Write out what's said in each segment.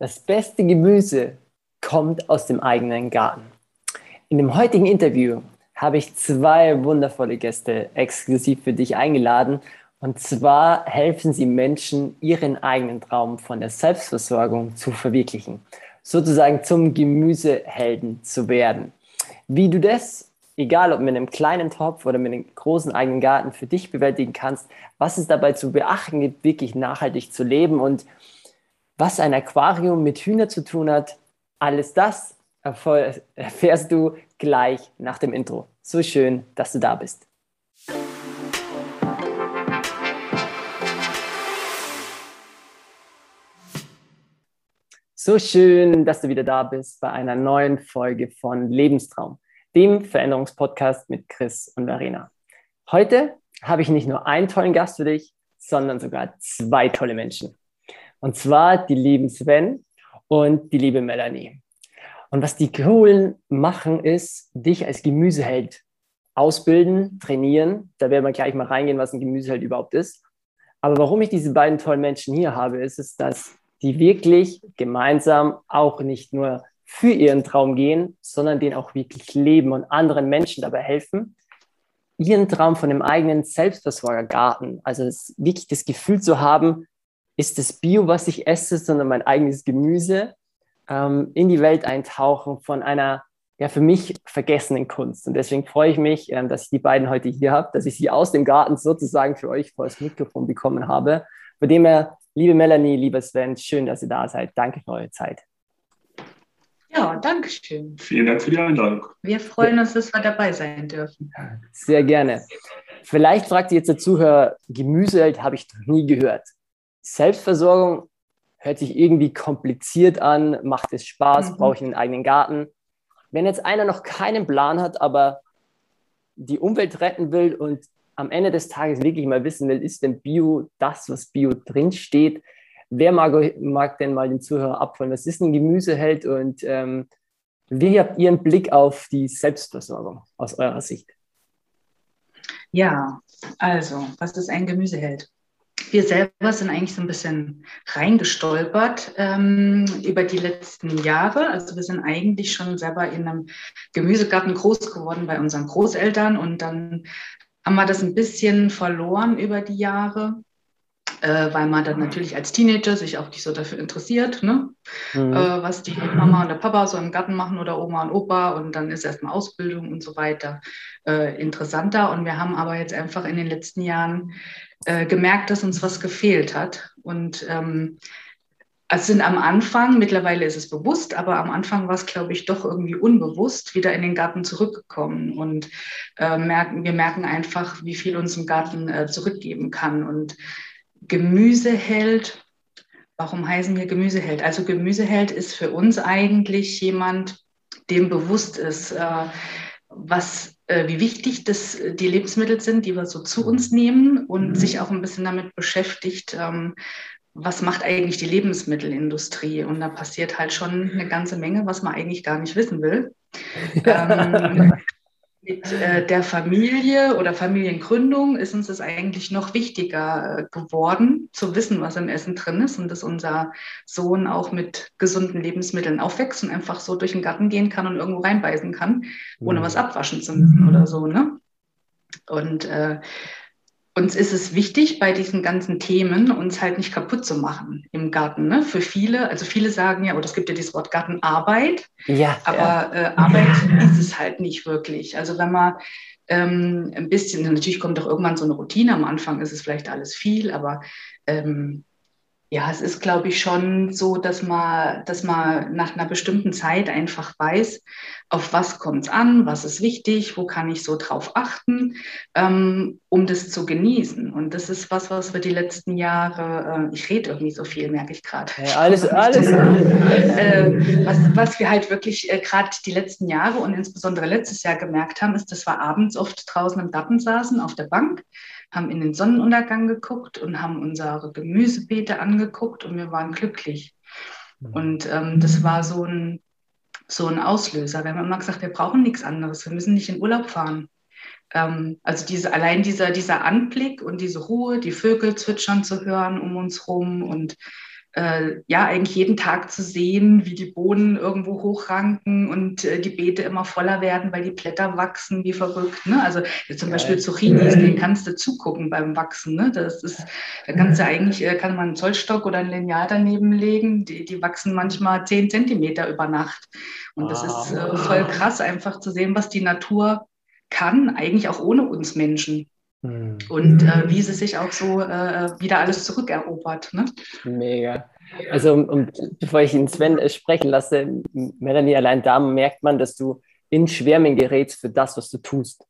Das beste Gemüse kommt aus dem eigenen Garten. In dem heutigen Interview habe ich zwei wundervolle Gäste exklusiv für dich eingeladen. Und zwar helfen sie Menschen, ihren eigenen Traum von der Selbstversorgung zu verwirklichen, sozusagen zum Gemüsehelden zu werden. Wie du das, egal ob mit einem kleinen Topf oder mit einem großen eigenen Garten, für dich bewältigen kannst, was es dabei zu beachten gibt, wirklich nachhaltig zu leben und was ein Aquarium mit Hühnern zu tun hat, alles das erfährst du gleich nach dem Intro. So schön, dass du da bist. So schön, dass du wieder da bist bei einer neuen Folge von Lebenstraum, dem Veränderungspodcast mit Chris und Verena. Heute habe ich nicht nur einen tollen Gast für dich, sondern sogar zwei tolle Menschen. Und zwar die lieben Sven und die liebe Melanie. Und was die Coolen machen, ist, dich als Gemüseheld ausbilden, trainieren. Da werden wir gleich mal reingehen, was ein Gemüseheld überhaupt ist. Aber warum ich diese beiden tollen Menschen hier habe, ist es, dass die wirklich gemeinsam auch nicht nur für ihren Traum gehen, sondern den auch wirklich leben und anderen Menschen dabei helfen, ihren Traum von dem eigenen Selbstversorgergarten, also das, wirklich das Gefühl zu haben, ist das Bio, was ich esse, sondern mein eigenes Gemüse, ähm, in die Welt eintauchen von einer ja für mich vergessenen Kunst. Und deswegen freue ich mich, ähm, dass ich die beiden heute hier habe, dass ich sie aus dem Garten sozusagen für euch vor das Mikrofon bekommen habe. Von dem her, liebe Melanie, lieber Sven, schön, dass ihr da seid. Danke für eure Zeit. Ja, danke schön. Vielen Dank für die Einladung. Wir freuen uns, dass wir dabei sein dürfen. Sehr gerne. Vielleicht fragt ihr jetzt der Zuhörer, Gemüseheld habe ich noch nie gehört. Selbstversorgung hört sich irgendwie kompliziert an, macht es Spaß, mhm. brauche ich einen eigenen Garten. Wenn jetzt einer noch keinen Plan hat, aber die Umwelt retten will und am Ende des Tages wirklich mal wissen will, ist denn Bio das, was Bio drinsteht? Wer mag, mag denn mal den Zuhörer abholen? Was ist ein Gemüseheld und ähm, wie habt ihr einen Blick auf die Selbstversorgung aus eurer Sicht? Ja, also, was ist ein Gemüseheld? Wir selber sind eigentlich so ein bisschen reingestolpert ähm, über die letzten Jahre. Also wir sind eigentlich schon selber in einem Gemüsegarten groß geworden bei unseren Großeltern und dann haben wir das ein bisschen verloren über die Jahre, äh, weil man dann natürlich als Teenager sich auch nicht so dafür interessiert, ne? Mhm. Äh, was die Mama und der Papa so im Garten machen oder Oma und Opa und dann ist erstmal Ausbildung und so weiter äh, interessanter. Und wir haben aber jetzt einfach in den letzten Jahren äh, gemerkt, dass uns was gefehlt hat. Und ähm, es sind am Anfang, mittlerweile ist es bewusst, aber am Anfang war es, glaube ich, doch irgendwie unbewusst wieder in den Garten zurückgekommen. Und äh, merken, wir merken einfach, wie viel uns im Garten äh, zurückgeben kann. Und Gemüseheld, warum heißen wir Gemüseheld? Also Gemüseheld ist für uns eigentlich jemand, dem bewusst ist, äh, was wie wichtig das, äh, die Lebensmittel sind, die wir so zu uns nehmen und mhm. sich auch ein bisschen damit beschäftigt, ähm, was macht eigentlich die Lebensmittelindustrie? Und da passiert halt schon eine ganze Menge, was man eigentlich gar nicht wissen will. ähm, mit äh, der Familie oder Familiengründung ist uns das eigentlich noch wichtiger äh, geworden, zu wissen, was im Essen drin ist und dass unser Sohn auch mit gesunden Lebensmitteln aufwächst und einfach so durch den Garten gehen kann und irgendwo reinbeißen kann, ohne mhm. was abwaschen zu müssen oder so. Ne? Und äh, uns ist es wichtig, bei diesen ganzen Themen uns halt nicht kaputt zu machen im Garten. Ne? Für viele, also viele sagen ja, oder es gibt ja dieses Wort Gartenarbeit, ja, aber ja. Äh, Arbeit ist es halt nicht wirklich. Also wenn man ähm, ein bisschen, natürlich kommt doch irgendwann so eine Routine, am Anfang ist es vielleicht alles viel, aber ähm, ja, es ist, glaube ich, schon so, dass man, dass man nach einer bestimmten Zeit einfach weiß, auf was kommt es an, was ist wichtig, wo kann ich so drauf achten, ähm, um das zu genießen. Und das ist was, was wir die letzten Jahre, äh, ich rede irgendwie so viel, merke ich gerade. Ja, alles, alles. Äh, was, was wir halt wirklich äh, gerade die letzten Jahre und insbesondere letztes Jahr gemerkt haben, ist, dass wir abends oft draußen im Garten saßen, auf der Bank haben in den Sonnenuntergang geguckt und haben unsere Gemüsebeete angeguckt und wir waren glücklich. Mhm. Und ähm, das war so ein, so ein Auslöser. Wir haben immer gesagt, wir brauchen nichts anderes, wir müssen nicht in Urlaub fahren. Ähm, also diese, allein dieser, dieser Anblick und diese Ruhe, die Vögel zwitschern zu hören um uns rum und äh, ja, eigentlich jeden Tag zu sehen, wie die Bohnen irgendwo hochranken und äh, die Beete immer voller werden, weil die Blätter wachsen wie verrückt. Ne? Also zum ja. Beispiel Zucchinis, den kannst du zugucken beim Wachsen. Ne? Das ist, da kannst du eigentlich, äh, kann man einen Zollstock oder ein Lineal daneben legen. Die, die wachsen manchmal zehn Zentimeter über Nacht. Und das ist äh, voll krass, einfach zu sehen, was die Natur kann, eigentlich auch ohne uns Menschen. Hm. Und äh, wie sie sich auch so äh, wieder alles zurückerobert. Ne? Mega. Also, und bevor ich ihn Sven sprechen lasse, Melanie, allein da merkt man, dass du in Schwärmen gerätst für das, was du tust.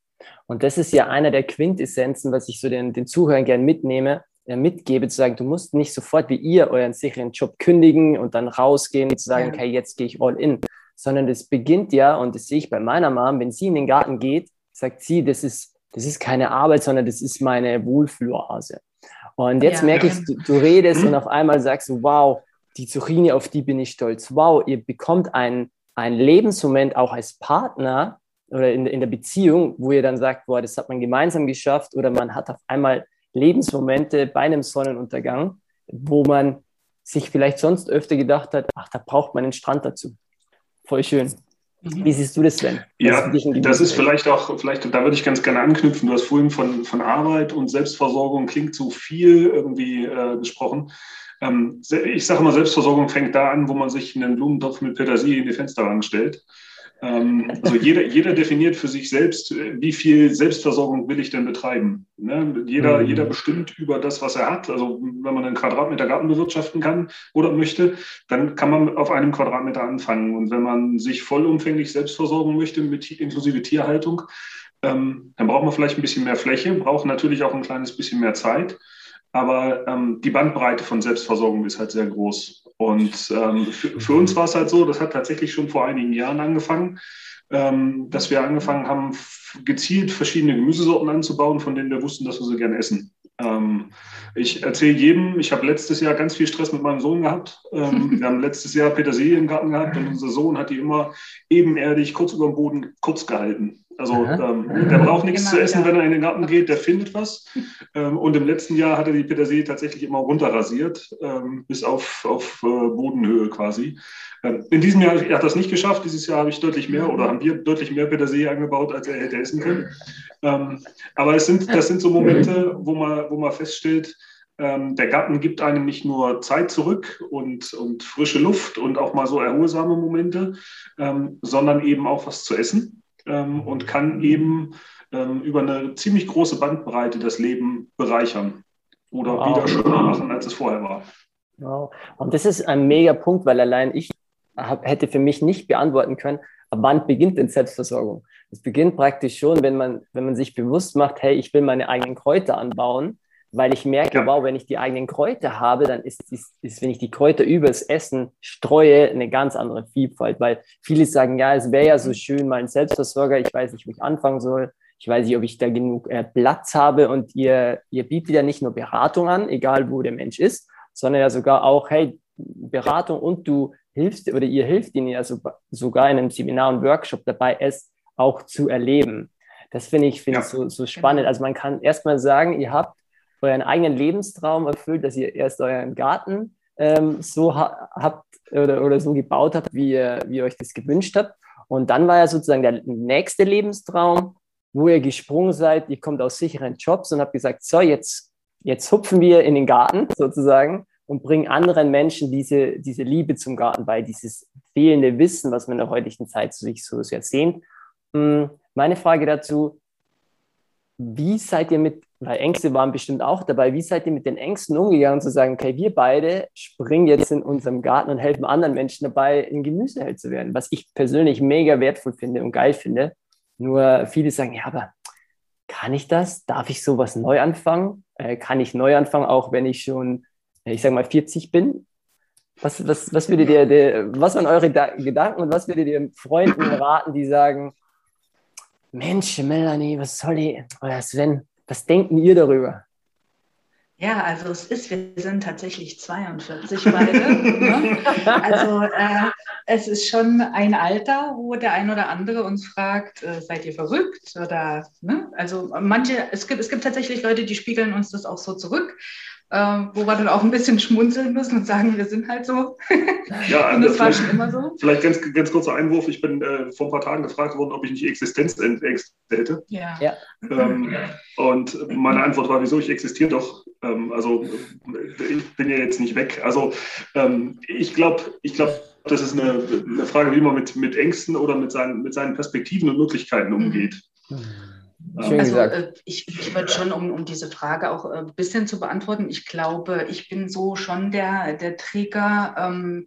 Und das ist ja einer der Quintessenzen, was ich so den, den Zuhörern gerne mitnehme, äh, mitgebe, zu sagen, du musst nicht sofort wie ihr euren sicheren Job kündigen und dann rausgehen und zu sagen, ja. okay, jetzt gehe ich all in, sondern das beginnt ja, und das sehe ich bei meiner Mom, wenn sie in den Garten geht, sagt sie, das ist das ist keine Arbeit, sondern das ist meine Wohlfühloase. Und jetzt ja, merke ich, du, du redest und auf einmal sagst du, wow, die Zucchini, auf die bin ich stolz. Wow, ihr bekommt einen, einen Lebensmoment auch als Partner oder in, in der Beziehung, wo ihr dann sagt, boah, das hat man gemeinsam geschafft oder man hat auf einmal Lebensmomente bei einem Sonnenuntergang, wo man sich vielleicht sonst öfter gedacht hat, ach, da braucht man einen Strand dazu. Voll schön. Mhm. Wie siehst du das denn? Ja, das ist vielleicht auch, vielleicht, da würde ich ganz gerne anknüpfen. Du hast vorhin von, von Arbeit und Selbstversorgung klingt so viel irgendwie äh, gesprochen. Ähm, ich sage mal, Selbstversorgung fängt da an, wo man sich einen Blumentopf mit Petersilie in die Fensterbank stellt. Ähm, also jeder, jeder definiert für sich selbst, wie viel Selbstversorgung will ich denn betreiben. Ne? Jeder, mhm. jeder bestimmt über das, was er hat. Also wenn man einen Quadratmeter Garten bewirtschaften kann oder möchte, dann kann man auf einem Quadratmeter anfangen. Und wenn man sich vollumfänglich selbst versorgen möchte, mit inklusive Tierhaltung, ähm, dann braucht man vielleicht ein bisschen mehr Fläche, braucht natürlich auch ein kleines bisschen mehr Zeit. Aber ähm, die Bandbreite von Selbstversorgung ist halt sehr groß. Und ähm, für, für, uns war es halt so, das hat tatsächlich schon vor einigen Jahren angefangen, ähm, dass wir angefangen haben, gezielt verschiedene Gemüsesorten anzubauen, von denen wir wussten, dass wir sie gerne essen. Ähm, ich erzähle jedem, ich habe letztes Jahr ganz viel Stress mit meinem Sohn gehabt. Ähm, wir haben letztes Jahr Petersilie im Garten gehabt und unser Sohn hat die immer ebenerdig kurz über dem Boden kurz gehalten. Also ähm, der braucht nichts genau, zu essen, ja. wenn er in den Garten geht, der findet was. Ähm, und im letzten Jahr hat er die Petersilie tatsächlich immer runterrasiert, ähm, bis auf, auf äh, Bodenhöhe quasi. Ähm, in diesem Jahr er hat das nicht geschafft. Dieses Jahr habe ich deutlich mehr oder haben wir deutlich mehr Petersilie angebaut, als er hätte essen können. Ähm, aber es sind, das sind so Momente, wo man, wo man feststellt, ähm, der Garten gibt einem nicht nur Zeit zurück und, und frische Luft und auch mal so erholsame Momente, sondern eben auch was zu essen ähm, und kann eben ähm, über eine ziemlich große Bandbreite das Leben bereichern oder wow. wieder schöner machen, als es vorher war. Wow. Und das ist ein mega Punkt, weil allein ich hab, hätte für mich nicht beantworten können, ab wann beginnt denn Selbstversorgung? Es beginnt praktisch schon, wenn man, wenn man sich bewusst macht, hey, ich will meine eigenen Kräuter anbauen weil ich merke, ja. wow, wenn ich die eigenen Kräuter habe, dann ist, ist, ist, wenn ich die Kräuter übers Essen streue, eine ganz andere Vielfalt, weil viele sagen, ja, es wäre ja so schön, mal ein Selbstversorger, ich weiß nicht, wo ich anfangen soll, ich weiß nicht, ob ich da genug äh, Platz habe und ihr, ihr bietet ja nicht nur Beratung an, egal wo der Mensch ist, sondern ja sogar auch, hey, Beratung und du hilfst oder ihr hilft ihnen ja so, sogar in einem Seminar und Workshop dabei, es auch zu erleben. Das finde ich, find ja. so, so spannend. Also man kann erstmal sagen, ihr habt euren eigenen Lebenstraum erfüllt, dass ihr erst euren Garten ähm, so ha habt oder, oder so gebaut habt, wie ihr, wie ihr euch das gewünscht habt. Und dann war ja sozusagen der nächste Lebenstraum, wo ihr gesprungen seid, ihr kommt aus sicheren Jobs und habt gesagt, so, jetzt, jetzt hupfen wir in den Garten sozusagen und bringen anderen Menschen diese, diese Liebe zum Garten bei, dieses fehlende Wissen, was man in der heutigen Zeit sich so sehr sehnt. Hm, meine Frage dazu, wie seid ihr mit weil Ängste waren bestimmt auch dabei. Wie seid ihr mit den Ängsten umgegangen, zu sagen, okay, wir beide springen jetzt in unserem Garten und helfen anderen Menschen dabei, ein Gemüseheld zu werden, was ich persönlich mega wertvoll finde und geil finde. Nur viele sagen, ja, aber kann ich das? Darf ich sowas neu anfangen? Äh, kann ich neu anfangen, auch wenn ich schon, äh, ich sage mal, 40 bin? Was, was, was würdet ihr, der, was waren eure da Gedanken und was würdet ihr Freunden raten, die sagen, Mensch, Melanie, was soll ich, oder Sven, was denken ihr darüber? Ja, also es ist, wir sind tatsächlich 42 beide. ne? Also äh, es ist schon ein Alter, wo der ein oder andere uns fragt, äh, seid ihr verrückt? Oder ne? also manche, es gibt, es gibt tatsächlich Leute, die spiegeln uns das auch so zurück. Äh, wo wir dann auch ein bisschen schmunzeln müssen und sagen, wir sind halt so. Ja, und das war schon immer so. Vielleicht ganz, ganz kurzer Einwurf. Ich bin äh, vor ein paar Tagen gefragt worden, ob ich nicht Existenzängste hätte. Ja. ja. Ähm, und meine Antwort war, wieso? Ich existiere doch. Ähm, also ich bin ja jetzt nicht weg. Also ähm, ich glaube, ich glaube, das ist eine, eine, Frage, wie man mit, mit Ängsten oder mit seinen, mit seinen Perspektiven und Möglichkeiten umgeht. Mhm. Schön also äh, ich, ich würde schon, um, um diese Frage auch ein bisschen zu beantworten, ich glaube, ich bin so schon der, der Träger. Ähm,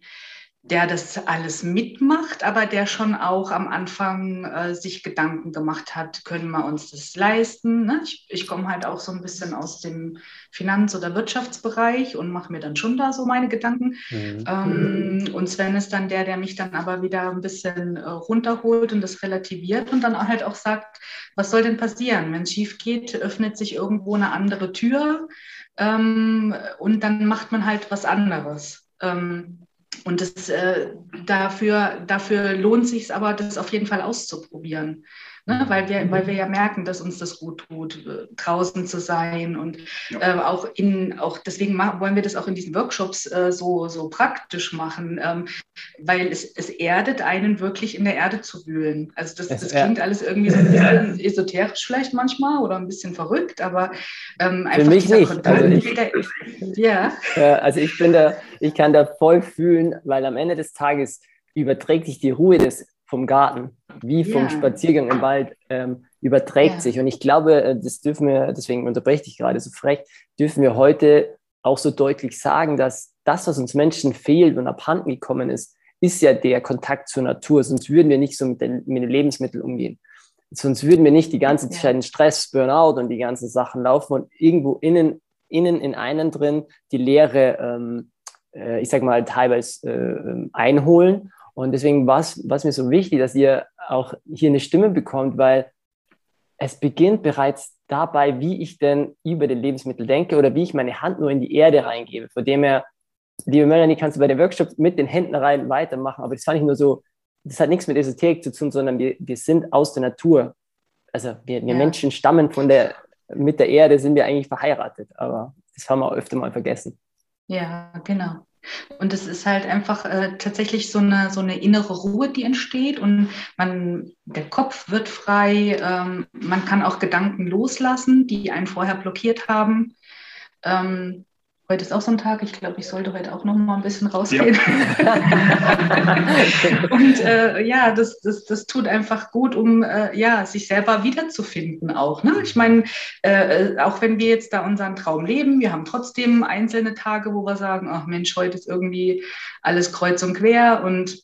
der das alles mitmacht, aber der schon auch am Anfang äh, sich Gedanken gemacht hat, können wir uns das leisten? Ne? Ich, ich komme halt auch so ein bisschen aus dem Finanz- oder Wirtschaftsbereich und mache mir dann schon da so meine Gedanken. Mhm. Ähm, und Sven ist dann der, der mich dann aber wieder ein bisschen äh, runterholt und das relativiert und dann halt auch sagt, was soll denn passieren? Wenn es schief geht, öffnet sich irgendwo eine andere Tür ähm, und dann macht man halt was anderes. Ähm, und das, äh, dafür, dafür lohnt sich aber, das auf jeden Fall auszuprobieren. Ne? Weil, wir, weil wir ja merken, dass uns das gut tut, äh, draußen zu sein. Und ja. äh, auch in, auch deswegen wollen wir das auch in diesen Workshops äh, so, so praktisch machen, ähm, weil es, es erdet einen wirklich in der Erde zu wühlen. Also das, das klingt alles irgendwie so ein bisschen esoterisch vielleicht manchmal oder ein bisschen verrückt, aber ähm, einfach Für mich nicht. Kontakt also ich, der, ja. also ich bin da, ich kann da voll fühlen, weil am Ende des Tages überträgt sich die Ruhe des vom Garten wie vom yeah. Spaziergang im Wald ähm, überträgt yeah. sich. Und ich glaube, äh, das dürfen wir, deswegen unterbreche ich gerade so frech, dürfen wir heute auch so deutlich sagen, dass das, was uns Menschen fehlt und abhanden gekommen ist, ist ja der Kontakt zur Natur. Sonst würden wir nicht so mit den, mit den Lebensmitteln umgehen. Sonst würden wir nicht die ganze Zeit in Stress, Burnout und die ganzen Sachen laufen und irgendwo innen, innen in einen drin die Leere, ähm, äh, ich sag mal, teilweise äh, einholen und deswegen war es mir so wichtig, dass ihr auch hier eine Stimme bekommt, weil es beginnt bereits dabei, wie ich denn über den Lebensmittel denke oder wie ich meine Hand nur in die Erde reingebe. Von dem her, liebe Melanie, kannst du bei der Workshop mit den Händen rein weitermachen, aber das fand ich nur so, das hat nichts mit Esoterik zu tun, sondern wir, wir sind aus der Natur. Also wir, wir ja. Menschen stammen von der, mit der Erde sind wir eigentlich verheiratet, aber das haben wir auch öfter mal vergessen. Ja, genau. Und es ist halt einfach äh, tatsächlich so eine, so eine innere Ruhe, die entsteht und man, der Kopf wird frei, ähm, man kann auch Gedanken loslassen, die einen vorher blockiert haben. Ähm, Heute ist auch so ein Tag, ich glaube, ich sollte heute auch noch mal ein bisschen rausgehen. Ja. und äh, ja, das, das, das tut einfach gut, um äh, ja, sich selber wiederzufinden auch. Ne? Ich meine, äh, auch wenn wir jetzt da unseren Traum leben, wir haben trotzdem einzelne Tage, wo wir sagen, ach Mensch, heute ist irgendwie alles kreuz und quer und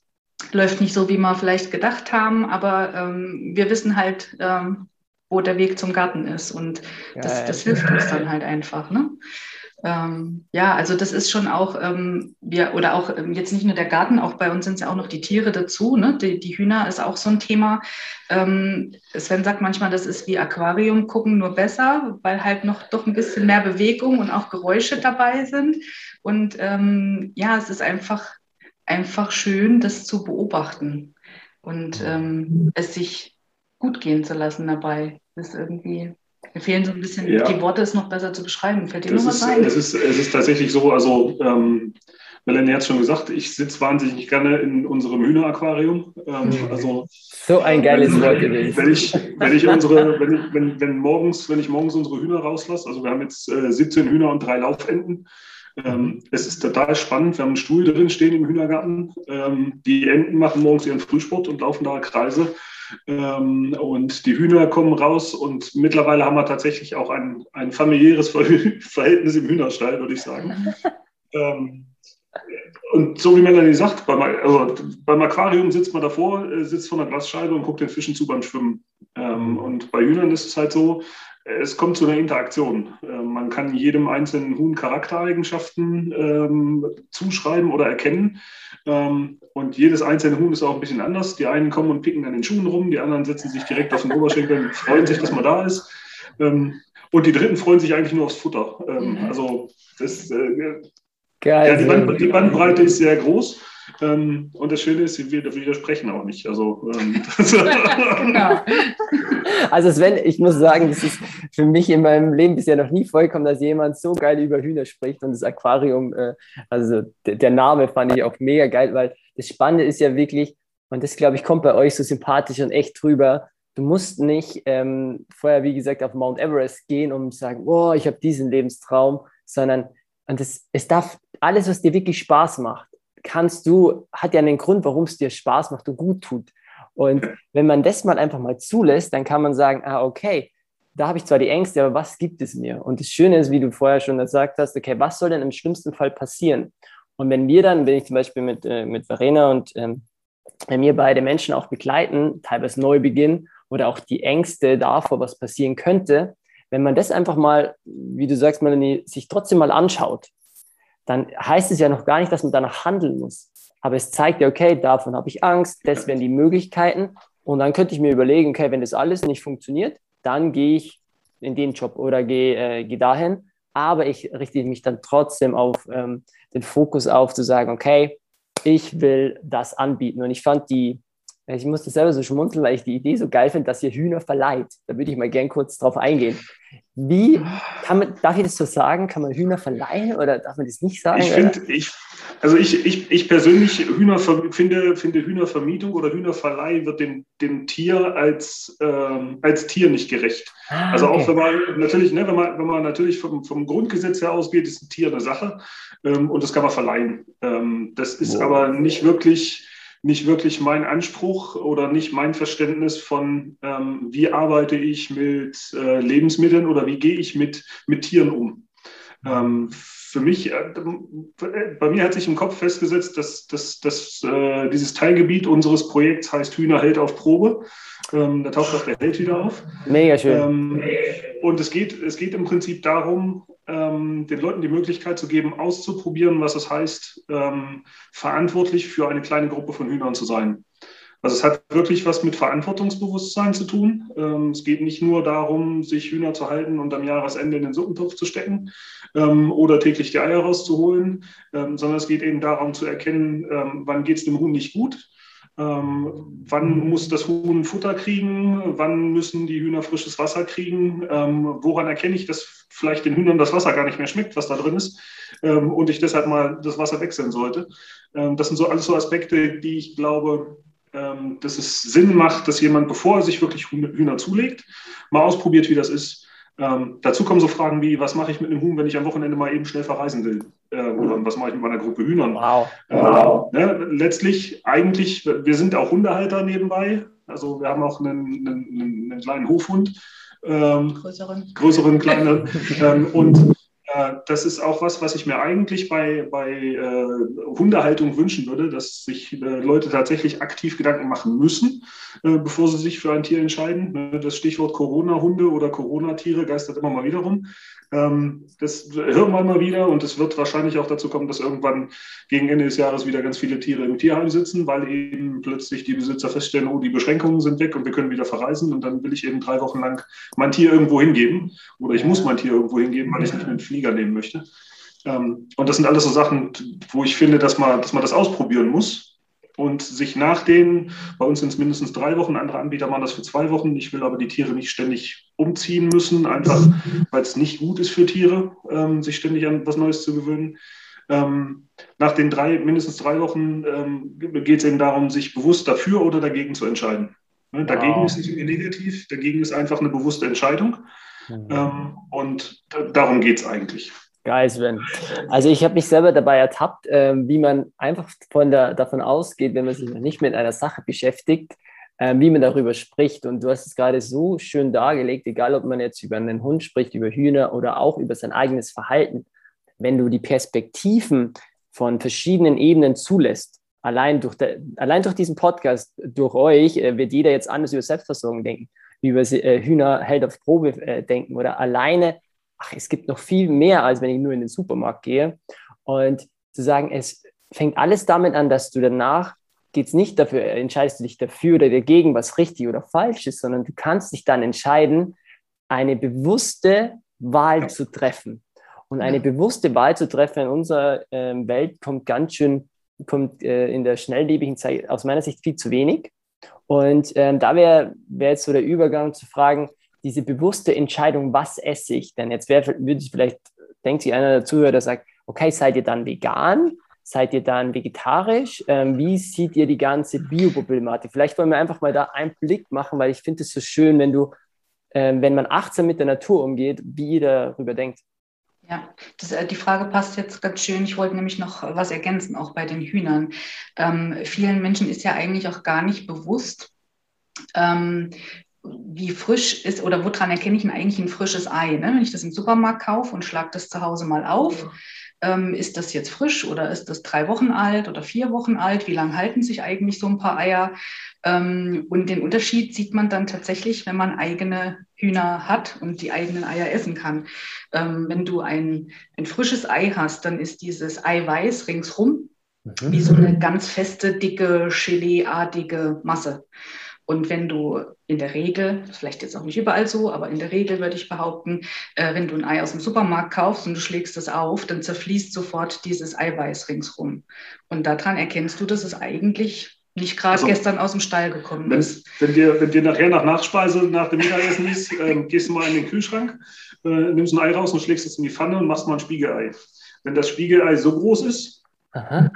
läuft nicht so, wie wir vielleicht gedacht haben, aber ähm, wir wissen halt, ähm, wo der Weg zum Garten ist und das, das hilft uns dann halt einfach. Ne? Ähm, ja, also das ist schon auch, ähm, wir, oder auch ähm, jetzt nicht nur der Garten, auch bei uns sind es ja auch noch die Tiere dazu. Ne? Die, die Hühner ist auch so ein Thema. Ähm, Sven sagt manchmal, das ist wie Aquarium gucken, nur besser, weil halt noch doch ein bisschen mehr Bewegung und auch Geräusche dabei sind. Und ähm, ja, es ist einfach, einfach schön, das zu beobachten und ähm, es sich gut gehen zu lassen dabei. Das ist irgendwie mir fehlen so ein bisschen, ja. die Worte ist noch besser zu beschreiben. Fällt dir noch was ein? Es ist, es ist tatsächlich so, also ähm, Melanie hat es schon gesagt, ich sitze wahnsinnig gerne in unserem Hühneraquarium. Ähm, mhm. also, so ein geiles Wort gewesen. Wenn ich, wenn ich unsere, wenn, wenn, wenn, morgens, wenn ich morgens unsere Hühner rauslasse, also wir haben jetzt äh, 17 Hühner und drei Laufenten. Ähm, es ist total spannend. Wir haben einen Stuhl drin stehen im Hühnergarten. Ähm, die Enten machen morgens ihren Frühsport und laufen da Kreise. Ähm, und die Hühner kommen raus und mittlerweile haben wir tatsächlich auch ein, ein familiäres Verhältnis im Hühnerstall, würde ich sagen. ähm, und so wie Melanie sagt, beim, also beim Aquarium sitzt man davor, äh, sitzt vor einer Glasscheibe und guckt den Fischen zu beim Schwimmen. Ähm, und bei Hühnern ist es halt so, es kommt zu einer Interaktion. Ähm, man kann jedem einzelnen Huhn Charaktereigenschaften ähm, zuschreiben oder erkennen. Ähm, und jedes einzelne Huhn ist auch ein bisschen anders. Die einen kommen und picken an den Schuhen rum, die anderen setzen sich direkt auf den Oberschenkel und freuen sich, dass man da ist. Ähm, und die Dritten freuen sich eigentlich nur aufs Futter. Ähm, mhm. Also das, äh, ja, die, Band, die, Bandbreite ist sehr groß. Ähm, und das Schöne ist, wir widersprechen auch nicht. Also, ähm, genau. also Sven, ich muss sagen, das ist für mich in meinem Leben bisher noch nie vollkommen, dass jemand so geil über Hühner spricht und das Aquarium, äh, also der Name fand ich auch mega geil, weil das Spannende ist ja wirklich, und das glaube ich kommt bei euch so sympathisch und echt drüber, du musst nicht ähm, vorher, wie gesagt, auf Mount Everest gehen, zu sagen, oh, ich habe diesen Lebenstraum, sondern und das, es darf alles, was dir wirklich Spaß macht, kannst du, hat ja einen Grund, warum es dir Spaß macht und gut tut. Und wenn man das mal einfach mal zulässt, dann kann man sagen, ah, okay, da habe ich zwar die Ängste, aber was gibt es mir? Und das Schöne ist, wie du vorher schon gesagt hast, okay, was soll denn im schlimmsten Fall passieren? Und wenn wir dann, wenn ich zum Beispiel mit, äh, mit Verena und ähm, wenn wir beide Menschen auch begleiten, teilweise neu beginnen oder auch die Ängste davor, was passieren könnte, wenn man das einfach mal, wie du sagst, Melanie, sich trotzdem mal anschaut, dann heißt es ja noch gar nicht, dass man danach handeln muss. Aber es zeigt ja, okay, davon habe ich Angst, das wären die Möglichkeiten. Und dann könnte ich mir überlegen, okay, wenn das alles nicht funktioniert, dann gehe ich in den Job oder gehe, äh, gehe dahin. Aber ich richte mich dann trotzdem auf ähm, den Fokus auf, zu sagen, okay, ich will das anbieten. Und ich fand die, ich musste selber so schmunzeln, weil ich die Idee so geil finde, dass ihr Hühner verleiht. Da würde ich mal gern kurz drauf eingehen. Wie kann man, darf ich das so sagen? Kann man Hühner verleihen oder darf man das nicht sagen? Ich finde, ich, also ich, ich, ich persönlich Hühner, finde, finde Hühnervermietung oder Hühnerverleih wird dem, dem Tier als, ähm, als Tier nicht gerecht. Ah, also auch wenn man natürlich, ne, wenn man, wenn man natürlich vom, vom Grundgesetz her ausgeht, ist ein Tier eine Sache ähm, und das kann man verleihen. Ähm, das ist wow. aber nicht wirklich nicht wirklich mein Anspruch oder nicht mein Verständnis von, ähm, wie arbeite ich mit äh, Lebensmitteln oder wie gehe ich mit, mit Tieren um. Ähm, für mich, äh, bei mir hat sich im Kopf festgesetzt, dass, dass, dass äh, dieses Teilgebiet unseres Projekts heißt Hühnerheld auf Probe. Ähm, da taucht auch der Held wieder auf. Mega schön. Ähm, und es geht, es geht im Prinzip darum, ähm, den Leuten die Möglichkeit zu geben, auszuprobieren, was es heißt, ähm, verantwortlich für eine kleine Gruppe von Hühnern zu sein. Also es hat wirklich was mit Verantwortungsbewusstsein zu tun. Ähm, es geht nicht nur darum, sich Hühner zu halten und am Jahresende in den Suppentopf zu stecken ähm, oder täglich die Eier rauszuholen, ähm, sondern es geht eben darum zu erkennen, ähm, wann geht es dem Huhn nicht gut ähm, wann muss das Huhn Futter kriegen? Wann müssen die Hühner frisches Wasser kriegen? Ähm, woran erkenne ich, dass vielleicht den Hühnern das Wasser gar nicht mehr schmeckt, was da drin ist? Ähm, und ich deshalb mal das Wasser wechseln sollte. Ähm, das sind so alles so Aspekte, die ich glaube, ähm, dass es Sinn macht, dass jemand, bevor er sich wirklich Hühner zulegt, mal ausprobiert, wie das ist. Ähm, dazu kommen so Fragen wie, was mache ich mit einem Huhn, wenn ich am Wochenende mal eben schnell verreisen will? Äh, oder was mache ich mit meiner Gruppe Hühnern? Wow. Äh, wow. Ne, letztlich eigentlich, wir sind auch Hundehalter nebenbei. Also wir haben auch einen, einen, einen kleinen Hofhund. Ähm, größeren. Größeren, kleinen. ähm, und äh, das ist auch was, was ich mir eigentlich bei, bei äh, Hundehaltung wünschen würde, dass sich äh, Leute tatsächlich aktiv Gedanken machen müssen, äh, bevor sie sich für ein Tier entscheiden. Ne, das Stichwort Corona-Hunde oder Corona-Tiere geistert immer mal wieder rum. Ähm, das hören wir mal wieder und es wird wahrscheinlich auch dazu kommen, dass irgendwann gegen Ende des Jahres wieder ganz viele Tiere im Tierheim sitzen, weil eben plötzlich die Besitzer feststellen, oh, die Beschränkungen sind weg und wir können wieder verreisen und dann will ich eben drei Wochen lang mein Tier irgendwo hingeben oder ich muss mein Tier irgendwo hingeben, weil ich nicht dem Flieger nehmen möchte. Ähm, und das sind alles so Sachen, wo ich finde, dass man, dass man das ausprobieren muss und sich nach den, bei uns sind es mindestens drei Wochen, andere Anbieter machen das für zwei Wochen. Ich will aber die Tiere nicht ständig umziehen müssen, einfach weil es nicht gut ist für Tiere, ähm, sich ständig an was Neues zu gewöhnen. Ähm, nach den drei, mindestens drei Wochen ähm, geht es eben darum, sich bewusst dafür oder dagegen zu entscheiden. Ne, dagegen wow. ist nicht negativ, dagegen ist einfach eine bewusste Entscheidung. Mhm. und darum geht es eigentlich. Geil, Sven. Also ich habe mich selber dabei ertappt, äh, wie man einfach von der, davon ausgeht, wenn man sich noch nicht mit einer Sache beschäftigt, äh, wie man darüber spricht. Und du hast es gerade so schön dargelegt, egal ob man jetzt über einen Hund spricht, über Hühner oder auch über sein eigenes Verhalten. Wenn du die Perspektiven von verschiedenen Ebenen zulässt, allein durch, der, allein durch diesen Podcast, durch euch, äh, wird jeder jetzt anders über Selbstversorgung denken, über äh, Hühner hält auf Probe äh, denken oder alleine ach, es gibt noch viel mehr, als wenn ich nur in den Supermarkt gehe. Und zu sagen, es fängt alles damit an, dass du danach geht es nicht dafür, entscheidest du dich dafür oder dagegen, was richtig oder falsch ist, sondern du kannst dich dann entscheiden, eine bewusste Wahl zu treffen. Und eine bewusste Wahl zu treffen in unserer ähm, Welt kommt ganz schön kommt äh, in der schnelllebigen Zeit aus meiner Sicht viel zu wenig. Und ähm, da wäre wär jetzt so der Übergang zu fragen, diese bewusste Entscheidung, was esse ich denn? Jetzt wäre, würde ich vielleicht, denkt sich einer der Zuhörer, der sagt, okay, seid ihr dann vegan? Seid ihr dann vegetarisch? Ähm, wie seht ihr die ganze Bioproblematik? Vielleicht wollen wir einfach mal da einen Blick machen, weil ich finde es so schön, wenn du, ähm, wenn man achtsam mit der Natur umgeht, wie ihr darüber denkt. Ja, das, äh, die Frage passt jetzt ganz schön. Ich wollte nämlich noch was ergänzen, auch bei den Hühnern. Ähm, vielen Menschen ist ja eigentlich auch gar nicht bewusst, ähm, wie frisch ist oder woran erkenne ich denn eigentlich ein frisches Ei? Ne? Wenn ich das im Supermarkt kaufe und schlage das zu Hause mal auf, ähm, ist das jetzt frisch oder ist das drei Wochen alt oder vier Wochen alt? Wie lange halten sich eigentlich so ein paar Eier? Ähm, und den Unterschied sieht man dann tatsächlich, wenn man eigene Hühner hat und die eigenen Eier essen kann. Ähm, wenn du ein, ein frisches Ei hast, dann ist dieses Eiweiß ringsrum mhm. wie so eine ganz feste, dicke, Gelee-artige Masse. Und wenn du in der Regel, vielleicht jetzt auch nicht überall so, aber in der Regel würde ich behaupten, äh, wenn du ein Ei aus dem Supermarkt kaufst und du schlägst es auf, dann zerfließt sofort dieses Eiweiß ringsrum. Und daran erkennst du, dass es eigentlich nicht gerade also, gestern aus dem Stall gekommen wenn, ist. Wenn dir, wenn dir nachher nach Nachspeise, nach dem Mittagessen ist, äh, gehst du mal in den Kühlschrank, äh, nimmst ein Ei raus und schlägst es in die Pfanne und machst mal ein Spiegelei. Wenn das Spiegelei so groß ist, Aha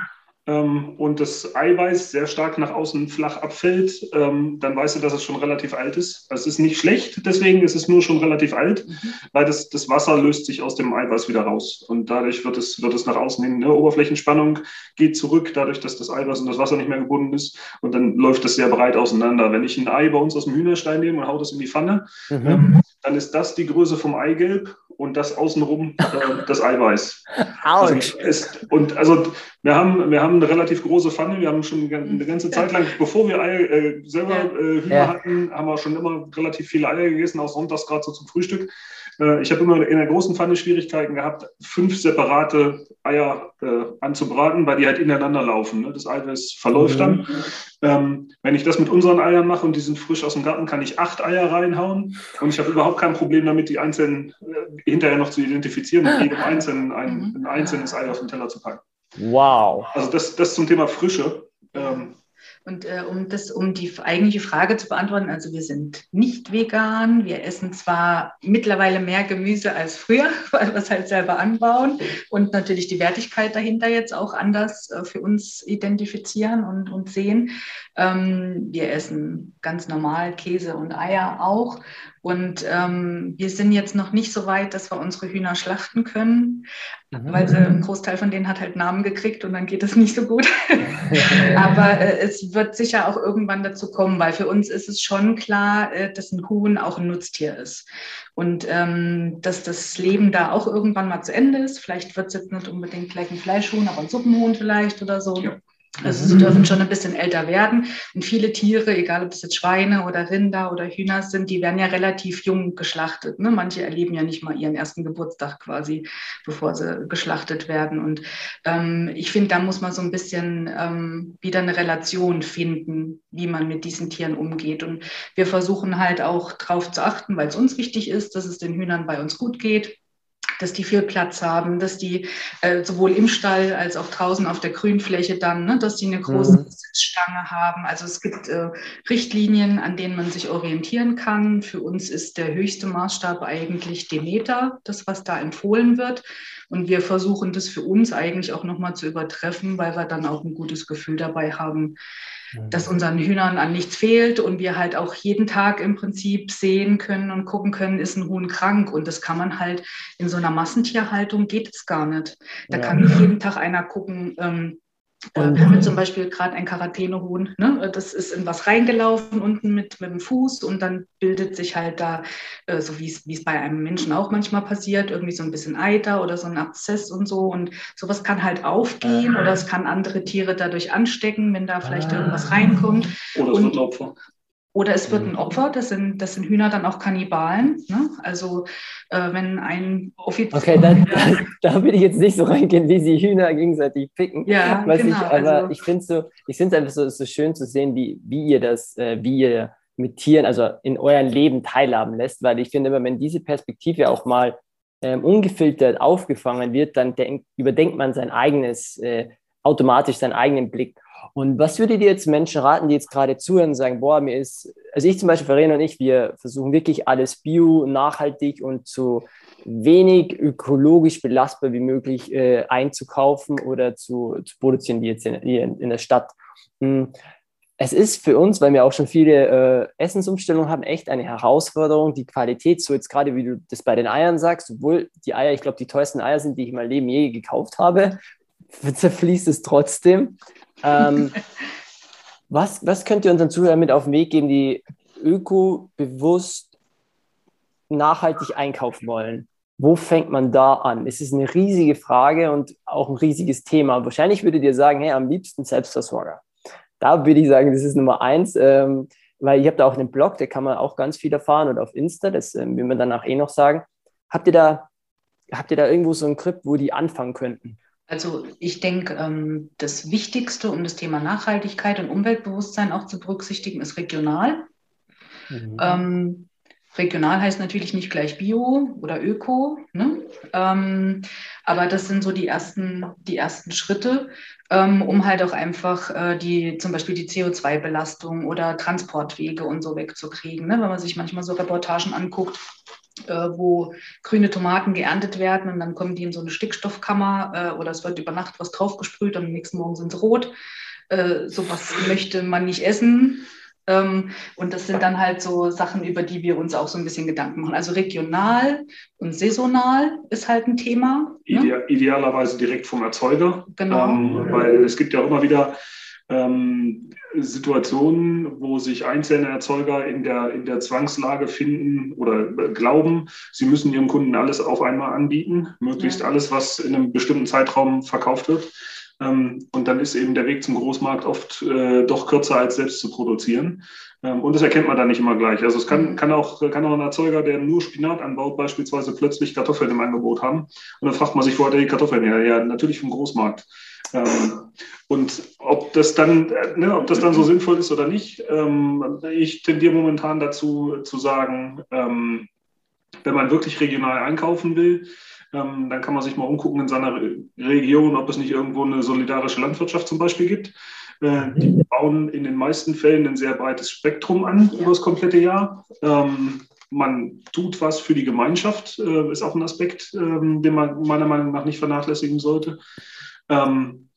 ähm, und das Eiweiß sehr stark nach außen flach abfällt, ähm, dann weißt du, dass es schon relativ alt ist. Also es ist nicht schlecht, deswegen ist es nur schon relativ alt, mhm. weil das, das Wasser löst sich aus dem Eiweiß wieder raus. Und dadurch wird es, wird es nach außen hin, ne? Oberflächenspannung geht zurück, dadurch, dass das Eiweiß und das Wasser nicht mehr gebunden ist. Und dann läuft es sehr breit auseinander. Wenn ich ein Ei bei uns aus dem Hühnerstein nehme und haue das in die Pfanne, mhm. ähm, dann ist das die Größe vom Eigelb und das außenrum äh, das Eiweiß. Also ist, und also wir haben, wir haben eine relativ große Pfanne. Wir haben schon eine ganze Zeit lang, bevor wir Eier äh, selber äh, Hühner ja. hatten, haben wir schon immer relativ viele Eier gegessen, auch sonntags gerade so zum Frühstück. Äh, ich habe immer in der großen Pfanne Schwierigkeiten gehabt, fünf separate Eier äh, anzubraten, weil die halt ineinander laufen. Ne? Das Eiweiß verläuft mhm. dann. Ähm, wenn ich das mit unseren Eiern mache und die sind frisch aus dem Garten, kann ich acht Eier reinhauen und ich habe überhaupt kein Problem damit, die einzelnen äh, hinterher noch zu identifizieren und jedem einzelnen ein, ein einzelnes Ei auf den Teller zu packen. Wow. Also das, das zum Thema Frische. Ähm, und äh, um das, um die eigentliche Frage zu beantworten, also wir sind nicht vegan. Wir essen zwar mittlerweile mehr Gemüse als früher, weil wir es halt selber anbauen und natürlich die Wertigkeit dahinter jetzt auch anders äh, für uns identifizieren und, und sehen. Ähm, wir essen ganz normal Käse und Eier auch. Und ähm, wir sind jetzt noch nicht so weit, dass wir unsere Hühner schlachten können, mhm. weil sie, ein Großteil von denen hat halt Namen gekriegt und dann geht es nicht so gut. Aber äh, es wird sicher auch irgendwann dazu kommen, weil für uns ist es schon klar, äh, dass ein Huhn auch ein Nutztier ist. Und ähm, dass das Leben da auch irgendwann mal zu Ende ist. Vielleicht wird es jetzt nicht unbedingt gleich ein Fleischhuhn, aber ein Suppenhuhn vielleicht oder so. Ja. Also sie dürfen schon ein bisschen älter werden. Und viele Tiere, egal ob es jetzt Schweine oder Rinder oder Hühner sind, die werden ja relativ jung geschlachtet. Ne? Manche erleben ja nicht mal ihren ersten Geburtstag quasi, bevor sie geschlachtet werden. Und ähm, ich finde, da muss man so ein bisschen ähm, wieder eine Relation finden, wie man mit diesen Tieren umgeht. Und wir versuchen halt auch darauf zu achten, weil es uns wichtig ist, dass es den Hühnern bei uns gut geht dass die viel Platz haben, dass die äh, sowohl im Stall als auch draußen auf der Grünfläche dann, ne, dass die eine große mhm. Sitzstange haben. Also es gibt äh, Richtlinien, an denen man sich orientieren kann. Für uns ist der höchste Maßstab eigentlich Demeter, das, was da empfohlen wird. Und wir versuchen das für uns eigentlich auch nochmal zu übertreffen, weil wir dann auch ein gutes Gefühl dabei haben, dass unseren Hühnern an nichts fehlt und wir halt auch jeden Tag im Prinzip sehen können und gucken können, ist ein Huhn krank. Und das kann man halt in so einer Massentierhaltung geht es gar nicht. Da ja. kann nicht jeden Tag einer gucken, ähm, äh, wir haben zum Beispiel gerade ein Quarantänehuhn, ne? das ist in was reingelaufen unten mit, mit dem Fuß und dann bildet sich halt da, äh, so wie es bei einem Menschen auch manchmal passiert, irgendwie so ein bisschen Eiter oder so ein Abszess und so und sowas kann halt aufgehen oder es kann andere Tiere dadurch anstecken, wenn da vielleicht irgendwas reinkommt. Oder es wird ein Opfer. Oder es wird ein mhm. Opfer, das sind, das sind Hühner dann auch Kannibalen. Ne? Also äh, wenn ein Offizier... Okay, dann, da will ich jetzt nicht so reingehen, wie sie Hühner gegenseitig picken. Ja, genau. Ich, aber also, ich finde es so, ich einfach so, so schön zu sehen, wie, wie ihr das, äh, wie ihr mit Tieren, also in eurem Leben teilhaben lässt, weil ich finde, wenn diese Perspektive auch mal ähm, ungefiltert aufgefangen wird, dann denk, überdenkt man sein eigenes äh, automatisch seinen eigenen Blick. Und was würdet ihr jetzt Menschen raten, die jetzt gerade zuhören und sagen, boah, mir ist, also ich zum Beispiel, Verena und ich, wir versuchen wirklich alles bio, nachhaltig und so wenig ökologisch belastbar wie möglich äh, einzukaufen oder zu, zu produzieren, wie jetzt in, hier in, in der Stadt. Hm. Es ist für uns, weil wir auch schon viele äh, Essensumstellungen haben, echt eine Herausforderung, die Qualität, so jetzt gerade wie du das bei den Eiern sagst, obwohl die Eier, ich glaube, die teuersten Eier sind, die ich in meinem Leben je gekauft habe, zerfließt es trotzdem. Ähm, was, was könnt ihr unseren Zuhörern mit auf den Weg geben, die öko-bewusst nachhaltig einkaufen wollen? Wo fängt man da an? Es ist eine riesige Frage und auch ein riesiges Thema. Wahrscheinlich würdet ihr sagen, hey, am liebsten Selbstversorger. Da würde ich sagen, das ist Nummer eins, ähm, weil ihr habt da auch einen Blog, da kann man auch ganz viel erfahren und auf Insta, das ähm, will man danach eh noch sagen. Habt ihr da, habt ihr da irgendwo so ein Skript, wo die anfangen könnten? Also ich denke, ähm, das Wichtigste, um das Thema Nachhaltigkeit und Umweltbewusstsein auch zu berücksichtigen, ist regional. Mhm. Ähm, regional heißt natürlich nicht gleich Bio oder Öko, ne? ähm, aber das sind so die ersten, die ersten Schritte, ähm, um halt auch einfach äh, die, zum Beispiel die CO2-Belastung oder Transportwege und so wegzukriegen. Ne? Wenn man sich manchmal so Reportagen anguckt, wo grüne Tomaten geerntet werden und dann kommen die in so eine Stickstoffkammer äh, oder es wird über Nacht was draufgesprüht und am nächsten Morgen sind sie rot. Äh, sowas möchte man nicht essen. Ähm, und das sind dann halt so Sachen, über die wir uns auch so ein bisschen Gedanken machen. Also regional und saisonal ist halt ein Thema. Ne? Idealerweise direkt vom Erzeuger. Genau. Ähm, weil es gibt ja immer wieder ähm, Situationen, wo sich einzelne Erzeuger in der, in der Zwangslage finden oder glauben, sie müssen ihrem Kunden alles auf einmal anbieten, möglichst ja. alles, was in einem bestimmten Zeitraum verkauft wird. Ähm, und dann ist eben der Weg zum Großmarkt oft äh, doch kürzer, als selbst zu produzieren. Ähm, und das erkennt man dann nicht immer gleich. Also es kann, kann, auch, kann auch ein Erzeuger, der nur Spinat anbaut, beispielsweise plötzlich Kartoffeln im Angebot haben. Und dann fragt man sich, wo hat er die Kartoffeln her? Ja, natürlich vom Großmarkt. Ähm, und ob das dann, ne, ob das dann so sinnvoll ist oder nicht, ähm, ich tendiere momentan dazu zu sagen, ähm, wenn man wirklich regional einkaufen will, ähm, dann kann man sich mal umgucken in seiner Region, ob es nicht irgendwo eine solidarische Landwirtschaft zum Beispiel gibt. Äh, die bauen in den meisten Fällen ein sehr breites Spektrum an über das komplette Jahr. Ähm, man tut was für die Gemeinschaft, äh, ist auch ein Aspekt, ähm, den man meiner Meinung nach nicht vernachlässigen sollte. Ähm,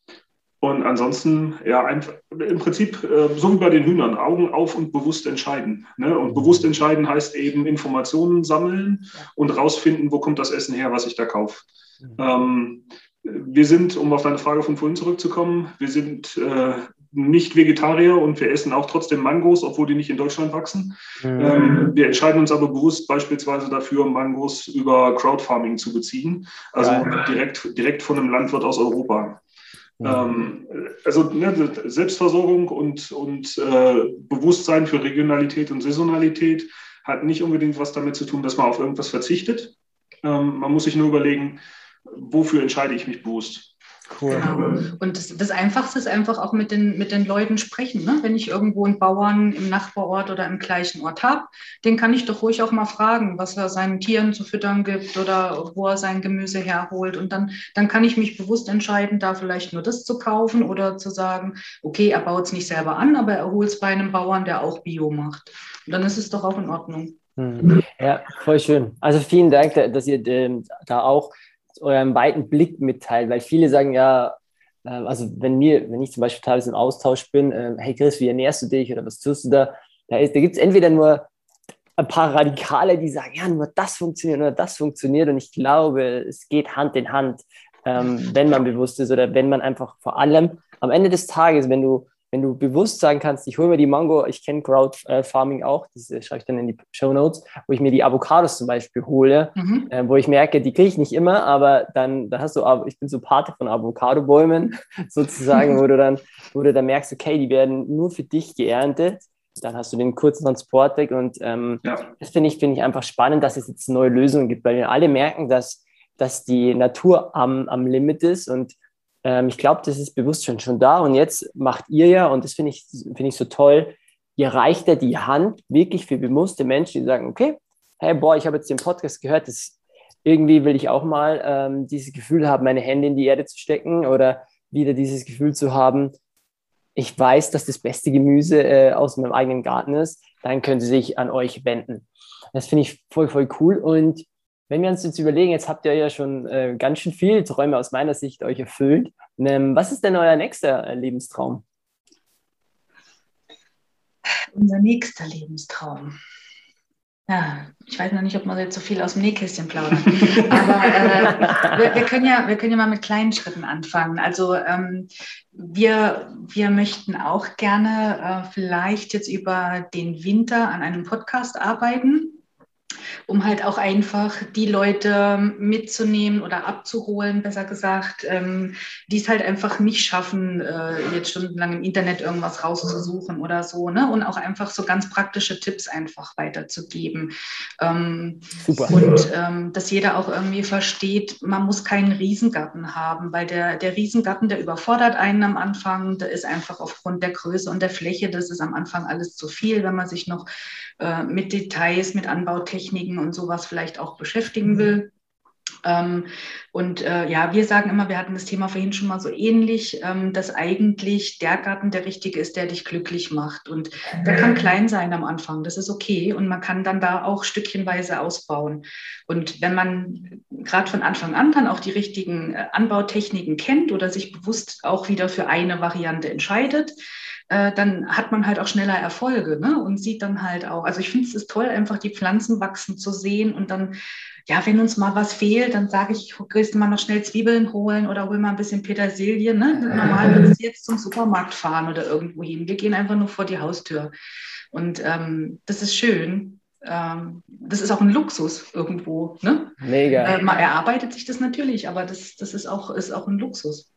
und ansonsten, ja, einfach, im Prinzip äh, so wie bei den Hühnern, Augen auf und bewusst entscheiden. Ne? Und bewusst entscheiden heißt eben Informationen sammeln und rausfinden, wo kommt das Essen her, was ich da kaufe. Mhm. Ähm, wir sind, um auf deine Frage von vorhin zurückzukommen, wir sind äh, nicht Vegetarier und wir essen auch trotzdem Mangos, obwohl die nicht in Deutschland wachsen. Mhm. Ähm, wir entscheiden uns aber bewusst beispielsweise dafür, Mangos über Crowdfarming zu beziehen, also ja. direkt, direkt von einem Landwirt aus Europa. Mhm. Ähm, also ne, Selbstversorgung und, und äh, Bewusstsein für Regionalität und Saisonalität hat nicht unbedingt was damit zu tun, dass man auf irgendwas verzichtet. Ähm, man muss sich nur überlegen, wofür entscheide ich mich bewusst. Cool. Genau. Und das, das, Einfachste ist einfach auch mit den, mit den Leuten sprechen. Ne? Wenn ich irgendwo einen Bauern im Nachbarort oder im gleichen Ort habe, den kann ich doch ruhig auch mal fragen, was er seinen Tieren zu füttern gibt oder wo er sein Gemüse herholt. Und dann, dann kann ich mich bewusst entscheiden, da vielleicht nur das zu kaufen oder zu sagen, okay, er baut es nicht selber an, aber er holt es bei einem Bauern, der auch Bio macht. Und dann ist es doch auch in Ordnung. Hm. Ja, voll schön. Also vielen Dank, dass ihr ähm, da auch euren weiten Blick mitteilt, weil viele sagen ja, äh, also wenn mir, wenn ich zum Beispiel teilweise im Austausch bin, äh, hey Chris, wie ernährst du dich oder was tust du da? Da, da gibt es entweder nur ein paar Radikale, die sagen, ja, nur das funktioniert, nur das funktioniert. Und ich glaube, es geht Hand in Hand, ähm, wenn man bewusst ist oder wenn man einfach vor allem am Ende des Tages, wenn du wenn du bewusst sagen kannst, ich hole mir die Mango, ich kenne Crowdfarming auch, das schreibe ich dann in die Show Notes, wo ich mir die Avocados zum Beispiel hole, mhm. äh, wo ich merke, die kriege ich nicht immer, aber dann, da hast du, ich bin so Pate von Avocado-Bäumen sozusagen, wo du dann, wo du dann merkst, okay, die werden nur für dich geerntet. Dann hast du den kurzen Transportweg und ähm, ja. das finde ich, finde ich einfach spannend, dass es jetzt neue Lösungen gibt, weil wir alle merken, dass, dass die Natur am, am Limit ist und ähm, ich glaube, das ist bewusst schon, schon da. Und jetzt macht ihr ja, und das finde ich, find ich so toll, ihr reicht ja die Hand wirklich für bewusste Menschen, die sagen, okay, hey, boah, ich habe jetzt den Podcast gehört, das, irgendwie will ich auch mal ähm, dieses Gefühl haben, meine Hände in die Erde zu stecken oder wieder dieses Gefühl zu haben, ich weiß, dass das beste Gemüse äh, aus meinem eigenen Garten ist, dann können Sie sich an euch wenden. Das finde ich voll, voll cool. Und wenn wir uns jetzt überlegen, jetzt habt ihr ja schon äh, ganz schön viele Träume aus meiner Sicht euch erfüllt. Ähm, was ist denn euer nächster Lebenstraum? Unser nächster Lebenstraum. Ja, ich weiß noch nicht, ob man jetzt so viel aus dem Nähkästchen plaudern. Aber äh, wir, wir, können ja, wir können ja mal mit kleinen Schritten anfangen. Also ähm, wir, wir möchten auch gerne äh, vielleicht jetzt über den Winter an einem Podcast arbeiten um halt auch einfach die Leute mitzunehmen oder abzuholen, besser gesagt, ähm, die es halt einfach nicht schaffen, äh, jetzt stundenlang im Internet irgendwas rauszusuchen oder so, ne? Und auch einfach so ganz praktische Tipps einfach weiterzugeben. Ähm, Super. Und ähm, dass jeder auch irgendwie versteht, man muss keinen Riesengarten haben, weil der, der Riesengarten, der überfordert einen am Anfang, der ist einfach aufgrund der Größe und der Fläche, das ist am Anfang alles zu viel, wenn man sich noch äh, mit Details, mit Anbautechniken und sowas vielleicht auch beschäftigen mhm. will. Ähm, und äh, ja, wir sagen immer, wir hatten das Thema vorhin schon mal so ähnlich, ähm, dass eigentlich der Garten der richtige ist, der dich glücklich macht. Und der kann klein sein am Anfang, das ist okay. Und man kann dann da auch stückchenweise ausbauen. Und wenn man gerade von Anfang an dann auch die richtigen äh, Anbautechniken kennt oder sich bewusst auch wieder für eine Variante entscheidet, äh, dann hat man halt auch schneller Erfolge ne? und sieht dann halt auch, also ich finde es ist toll, einfach die Pflanzen wachsen zu sehen und dann, ja, wenn uns mal was fehlt, dann sage ich, gehst du mal noch schnell Zwiebeln holen oder hol mal ein bisschen Petersilie. Ne? Normal würdest du jetzt zum Supermarkt fahren oder irgendwo hin. Wir gehen einfach nur vor die Haustür. Und ähm, das ist schön. Ähm, das ist auch ein Luxus irgendwo. Ne? Mega. Äh, man erarbeitet sich das natürlich, aber das, das ist, auch, ist auch ein Luxus.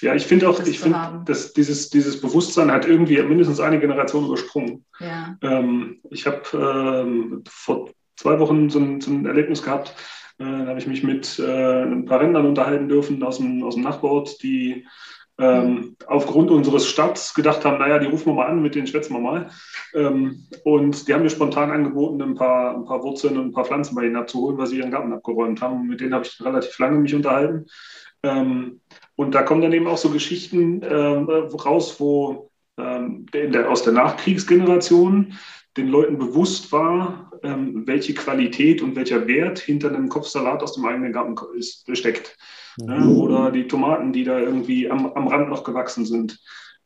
Ja, ich finde auch, ich finde, dass dieses, dieses Bewusstsein hat irgendwie mindestens eine Generation übersprungen. Ja. Ähm, ich habe ähm, vor zwei Wochen so ein, so ein Erlebnis gehabt, äh, da habe ich mich mit äh, ein paar Rändern unterhalten dürfen aus dem, aus dem Nachbarort, die ähm, mhm. aufgrund unseres Stadts gedacht haben, naja, die rufen wir mal an, mit denen schwätzen wir mal. Ähm, und die haben mir spontan angeboten, ein paar, ein paar Wurzeln und ein paar Pflanzen bei ihnen abzuholen, weil sie ihren Garten abgeräumt haben. Und mit denen habe ich relativ lange mich unterhalten. Ähm, und da kommen dann eben auch so Geschichten äh, raus, wo ähm, der, aus der Nachkriegsgeneration den Leuten bewusst war, ähm, welche Qualität und welcher Wert hinter einem Kopfsalat aus dem eigenen Garten ist, steckt. Mhm. Oder die Tomaten, die da irgendwie am, am Rand noch gewachsen sind.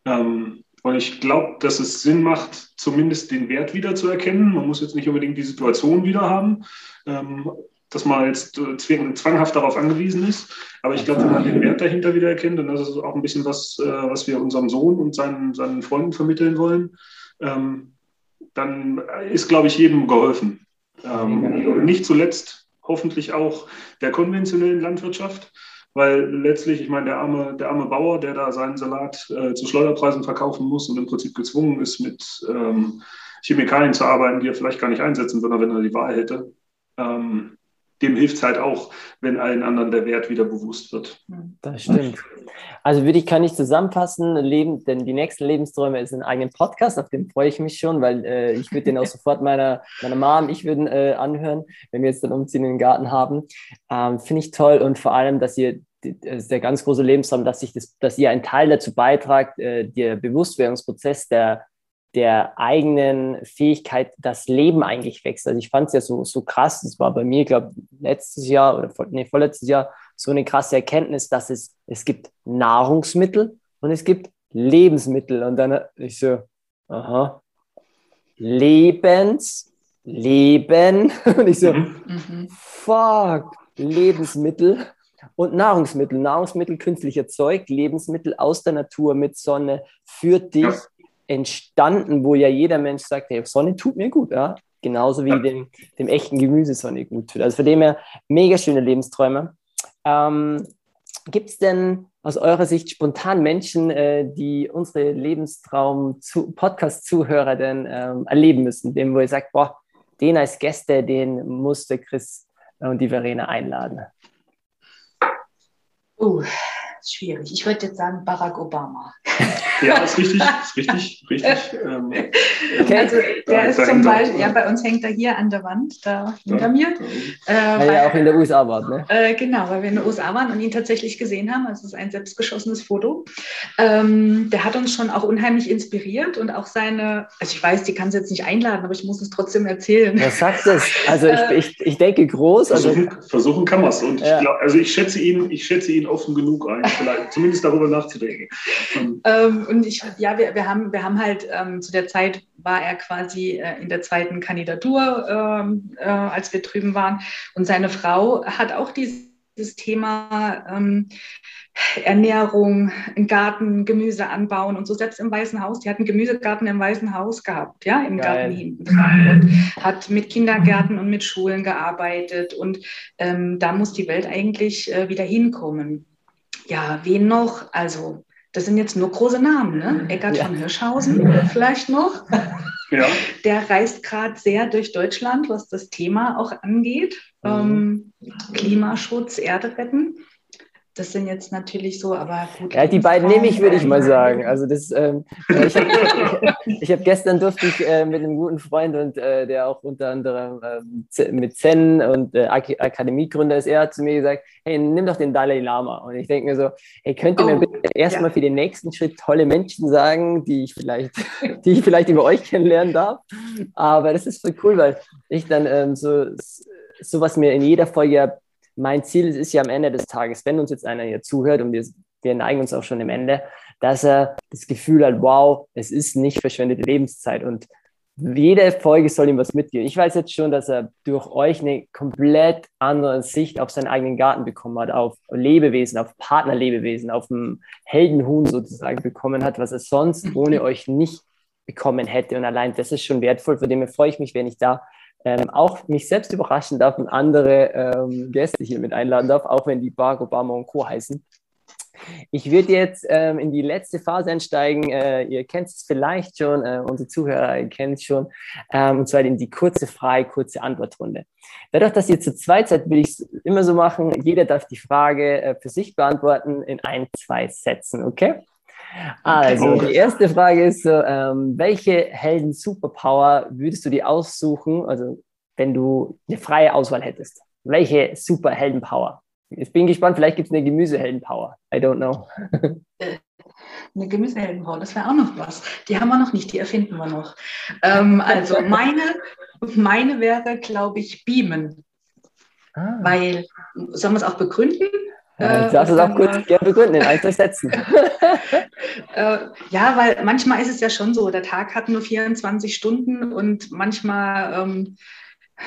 Ähm, und ich glaube, dass es Sinn macht, zumindest den Wert wieder zu erkennen. Man muss jetzt nicht unbedingt die Situation wieder haben. Ähm, dass man jetzt äh, zwanghaft darauf angewiesen ist. Aber ich glaube, wenn man den Wert dahinter wieder erkennt, und das ist auch ein bisschen was, äh, was wir unserem Sohn und seinen, seinen Freunden vermitteln wollen, ähm, dann ist, glaube ich, jedem geholfen. Ähm, nicht zuletzt hoffentlich auch der konventionellen Landwirtschaft, weil letztlich, ich meine, der arme, der arme Bauer, der da seinen Salat äh, zu Schleuderpreisen verkaufen muss und im Prinzip gezwungen ist, mit ähm, Chemikalien zu arbeiten, die er vielleicht gar nicht einsetzen würde, wenn er die Wahl hätte. Ähm, dem hilft es halt auch, wenn allen anderen der Wert wieder bewusst wird. Das stimmt. Also würde ich, kann ich zusammenfassen, Leben, denn die nächsten Lebensträume ist ein eigenen Podcast, auf den freue ich mich schon, weil äh, ich würde den auch sofort meiner, meiner Mom, ich würde äh, anhören, wenn wir jetzt dann umziehen in den Garten haben. Ähm, Finde ich toll und vor allem, dass ihr das ist der ganz große Lebenstraum, dass, ich das, dass ihr einen Teil dazu beitragt, äh, der Bewusstwerdungsprozess der der eigenen Fähigkeit das Leben eigentlich wächst. Also ich fand es ja so, so krass, das war bei mir, glaube ich, letztes Jahr oder nee, vorletztes Jahr so eine krasse Erkenntnis, dass es, es gibt Nahrungsmittel und es gibt Lebensmittel. Und dann ich so, aha, Lebens, Leben. Und ich so, mhm. fuck, Lebensmittel und Nahrungsmittel. Nahrungsmittel künstlich erzeugt, Lebensmittel aus der Natur mit Sonne für dich. Ja entstanden, wo ja jeder Mensch sagt, hey, Sonne tut mir gut, ja. Genauso wie ja. dem, dem echten Gemüse Sonne gut tut. Also von dem her mega schöne Lebensträume. Ähm, Gibt es denn aus eurer Sicht spontan Menschen, äh, die unsere Lebenstraum-Podcast-Zuhörer denn ähm, erleben müssen, dem wo ihr sagt, boah, den als Gäste, den musste Chris und die Verena einladen? Uh, schwierig. Ich würde jetzt sagen Barack Obama. Ja, ist richtig, ist richtig, richtig. Ähm, okay. Also der ist zum Beispiel, ja, bei uns hängt er hier an der Wand, da hinter mir. Äh, weil er auch in der USA war, ne? Äh, genau, weil wir in den USA waren und ihn tatsächlich gesehen haben. Also es ist ein selbstgeschossenes Foto. Ähm, der hat uns schon auch unheimlich inspiriert und auch seine, also ich weiß, die kann es jetzt nicht einladen, aber ich muss es trotzdem erzählen. Was sagt das? Also ich, äh, ich, ich denke groß. Also versuchen, versuchen kann man es. Und ja. ich glaub, also ich schätze ihn, ich schätze ihn offen genug ein, vielleicht zumindest darüber nachzudenken. Ähm, und ich, ja, wir, wir, haben, wir haben halt ähm, zu der Zeit war er quasi äh, in der zweiten Kandidatur, ähm, äh, als wir drüben waren. Und seine Frau hat auch dieses Thema ähm, Ernährung, einen Garten, Gemüse anbauen und so selbst im Weißen Haus. Die hat einen Gemüsegarten im Weißen Haus gehabt, ja, im Geil. Garten hinten dran und hat mit Kindergärten und mit Schulen gearbeitet und ähm, da muss die Welt eigentlich äh, wieder hinkommen. Ja, wen noch? Also das sind jetzt nur große Namen, ne? Eckart ja. von Hirschhausen vielleicht noch. Ja. Der reist gerade sehr durch Deutschland, was das Thema auch angeht. Mhm. Ähm, Klimaschutz, Erde retten. Das sind jetzt natürlich so, aber gut. Ja, die beiden nehme ich, würde ich mal sagen. Also das, ähm, ich habe hab gestern durfte ich äh, mit einem guten Freund und äh, der auch unter anderem äh, mit Zen und äh, Ak Akademiegründer ist, er hat zu mir gesagt, hey, nimm doch den Dalai Lama. Und ich denke mir so, hey, könnt ihr oh, mir bitte erstmal ja. für den nächsten Schritt tolle Menschen sagen, die ich vielleicht, die ich vielleicht über euch kennenlernen darf. Aber das ist voll cool, weil ich dann ähm, so so was mir in jeder Folge mein Ziel ist, ist ja am Ende des Tages, wenn uns jetzt einer hier zuhört und wir, wir neigen uns auch schon im Ende, dass er das Gefühl hat, wow, es ist nicht verschwendete Lebenszeit und jede Folge soll ihm was mitgeben. Ich weiß jetzt schon, dass er durch euch eine komplett andere Sicht auf seinen eigenen Garten bekommen hat, auf Lebewesen, auf Partnerlebewesen, auf ein Heldenhuhn sozusagen bekommen hat, was er sonst ohne euch nicht bekommen hätte. Und allein das ist schon wertvoll, von dem freue ich mich, wenn ich da ähm, auch mich selbst überraschen darf und andere ähm, Gäste hier mit einladen darf, auch wenn die Barack Obama und Co. heißen. Ich würde jetzt ähm, in die letzte Phase einsteigen. Äh, ihr kennt es vielleicht schon, äh, unsere Zuhörer kennen es schon, ähm, und zwar in die kurze Frage, kurze Antwortrunde. Dadurch, dass ihr zu zweit seid, will ich es immer so machen. Jeder darf die Frage äh, für sich beantworten in ein, zwei Sätzen, okay? Also, die erste Frage ist so, ähm, welche Helden-Superpower würdest du dir aussuchen, also wenn du eine freie Auswahl hättest? Welche Super-Helden-Power? Ich bin gespannt, vielleicht gibt es eine Gemüsehelden-Power. I don't know. eine Gemüseheldenpower, das wäre auch noch was. Die haben wir noch nicht, die erfinden wir noch. Ähm, also meine, meine wäre, glaube ich, Beamen. Ah. Weil, sollen wir es auch begründen? Ja, ich darf es auch kurz gerne begründen, in ein, zwei Sätzen. äh, ja, weil manchmal ist es ja schon so, der Tag hat nur 24 Stunden und manchmal ähm,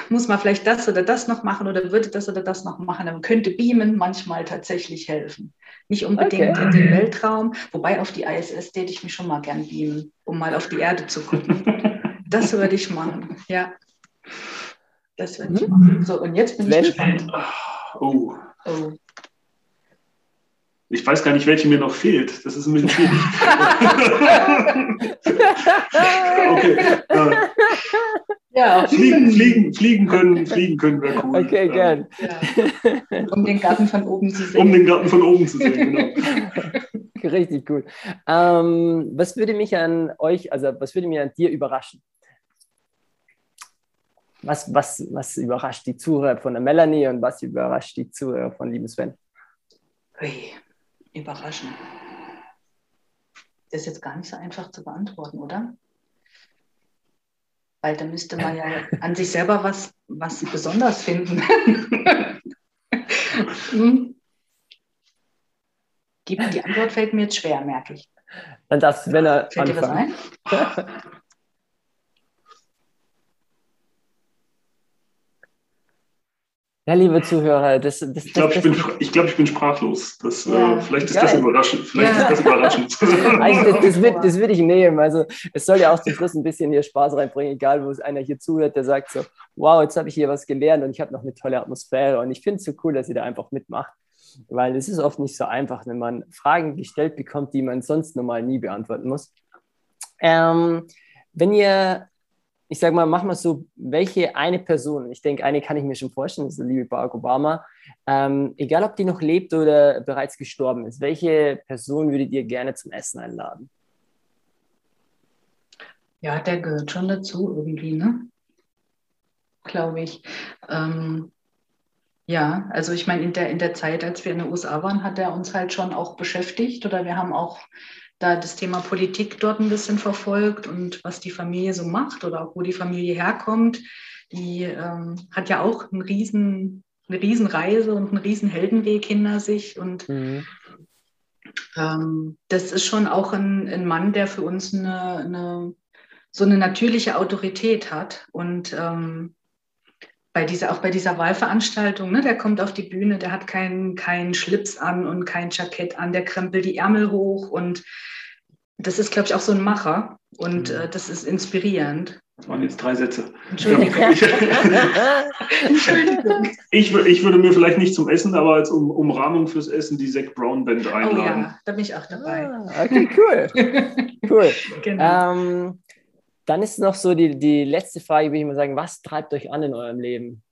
muss man vielleicht das oder das noch machen oder würde das oder das noch machen. Dann könnte Beamen manchmal tatsächlich helfen. Nicht unbedingt okay. in den Weltraum, wobei auf die ISS täte ich mich schon mal gern beamen, um mal auf die Erde zu gucken. das würde ich machen, ja. Das würde ich mhm. machen. So, und jetzt bin ich gespannt. Oh. oh. Ich weiß gar nicht, welche mir noch fehlt. Das ist ein bisschen schwierig. okay. Äh, ja, fliegen, fliegen, fliegen können, fliegen können wäre cool. Okay, gern. Ja. Um den Garten von oben zu sehen. Um den Garten von oben zu sehen, genau. Richtig cool. Ähm, was würde mich an euch, also was würde mich an dir überraschen? Was, was, was überrascht die Zuhörer von der Melanie und was überrascht die Zuhörer von lieben Sven? Ui überraschen? Das ist jetzt gar nicht so einfach zu beantworten, oder? Weil da müsste man ja an sich selber was, was besonders finden. die, die Antwort fällt mir jetzt schwer, merke ich. Dann darfst wenn er Fällt anfangen. dir was ein? Ja, liebe Zuhörer, das, das, ich glaube, ich, bin, ich, glaub, ich bin sprachlos. Das, äh, ja, äh, vielleicht ist geil. das überraschend. Vielleicht ja. ist das überraschend. Also das, das, wird, das würde ich nehmen. Also es soll ja auch zum Schluss ein bisschen hier Spaß reinbringen, egal wo es einer hier zuhört, der sagt so, wow, jetzt habe ich hier was gelernt und ich habe noch eine tolle Atmosphäre. Und ich finde es so cool, dass ihr da einfach mitmacht. Weil es ist oft nicht so einfach, wenn man Fragen gestellt bekommt, die man sonst normal nie beantworten muss. Ähm, wenn ihr ich sage mal, mach mal so, welche eine Person, ich denke, eine kann ich mir schon vorstellen, das ist der liebe Barack Obama, ähm, egal ob die noch lebt oder bereits gestorben ist, welche Person würdet ihr gerne zum Essen einladen? Ja, der gehört schon dazu irgendwie, ne? Glaube ich. Ähm, ja, also ich meine, in der, in der Zeit, als wir in den USA waren, hat er uns halt schon auch beschäftigt oder wir haben auch da das Thema Politik dort ein bisschen verfolgt und was die Familie so macht oder auch wo die Familie herkommt. Die ähm, hat ja auch einen riesen, eine Riesenreise und einen riesen Heldenweg hinter sich. Und mhm. ähm, das ist schon auch ein, ein Mann, der für uns eine, eine, so eine natürliche Autorität hat. Und ähm, bei dieser, auch bei dieser Wahlveranstaltung, ne, der kommt auf die Bühne, der hat keinen kein Schlips an und kein Jackett an, der krempelt die Ärmel hoch und das ist, glaube ich, auch so ein Macher und mhm. äh, das ist inspirierend. Das waren jetzt drei Sätze. Entschuldigung. Entschuldigung. Ich, ich würde mir vielleicht nicht zum Essen, aber als um, Umrahmung fürs Essen die Zack Brown Band einladen. Oh ja, da bin ich auch dabei. Ah, okay, cool. cool. Genau. Ähm, dann ist noch so die, die letzte Frage, würde ich mal sagen, was treibt euch an in eurem Leben?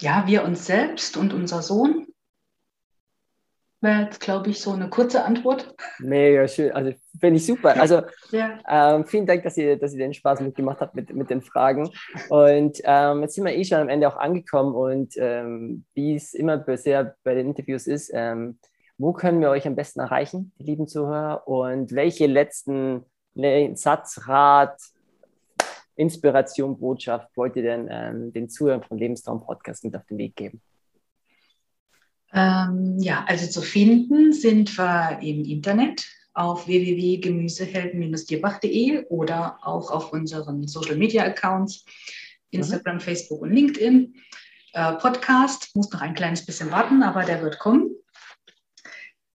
Ja, wir uns selbst und unser Sohn. Wäre jetzt, glaube ich, so eine kurze Antwort. Mega schön. Also finde ich super. Also ja. ähm, vielen Dank, dass ihr, dass ihr den Spaß mitgemacht habt mit, mit den Fragen. Und ähm, jetzt sind wir eh schon am Ende auch angekommen und ähm, wie es immer bisher bei den Interviews ist, ähm, wo können wir euch am besten erreichen, die lieben Zuhörer? Und welche letzten Satz, Rat, Inspiration, Botschaft wollt ihr denn ähm, den Zuhörern von Lebenstraum Podcast mit auf den Weg geben? Ähm, ja, also zu finden sind wir im Internet auf www.gemüsehelden-dierbach.de oder auch auf unseren Social Media Accounts, Instagram, mhm. Facebook und LinkedIn. Äh, Podcast muss noch ein kleines bisschen warten, aber der wird kommen.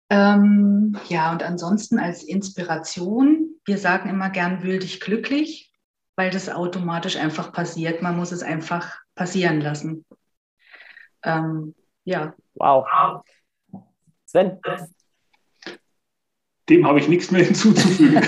Ähm, ja, und ansonsten als Inspiration, wir sagen immer gern, wühl dich glücklich, weil das automatisch einfach passiert. Man muss es einfach passieren lassen. Ähm, ja. Wow. Sven? Dem habe ich nichts mehr hinzuzufügen.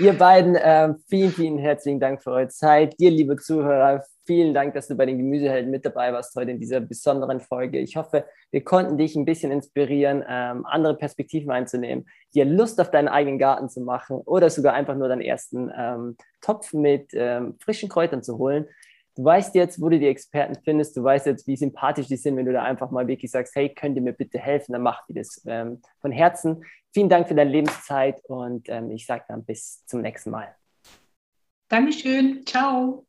Ihr beiden, äh, vielen, vielen herzlichen Dank für eure Zeit. Dir, liebe Zuhörer, vielen Dank, dass du bei den Gemüsehelden mit dabei warst heute in dieser besonderen Folge. Ich hoffe, wir konnten dich ein bisschen inspirieren, ähm, andere Perspektiven einzunehmen, dir Lust auf deinen eigenen Garten zu machen oder sogar einfach nur deinen ersten ähm, Topf mit ähm, frischen Kräutern zu holen. Du weißt jetzt, wo du die Experten findest, du weißt jetzt, wie sympathisch die sind, wenn du da einfach mal wirklich sagst, hey, könnt ihr mir bitte helfen, dann macht ihr das ähm, von Herzen. Vielen Dank für deine Lebenszeit und ähm, ich sage dann bis zum nächsten Mal. Dankeschön. Ciao.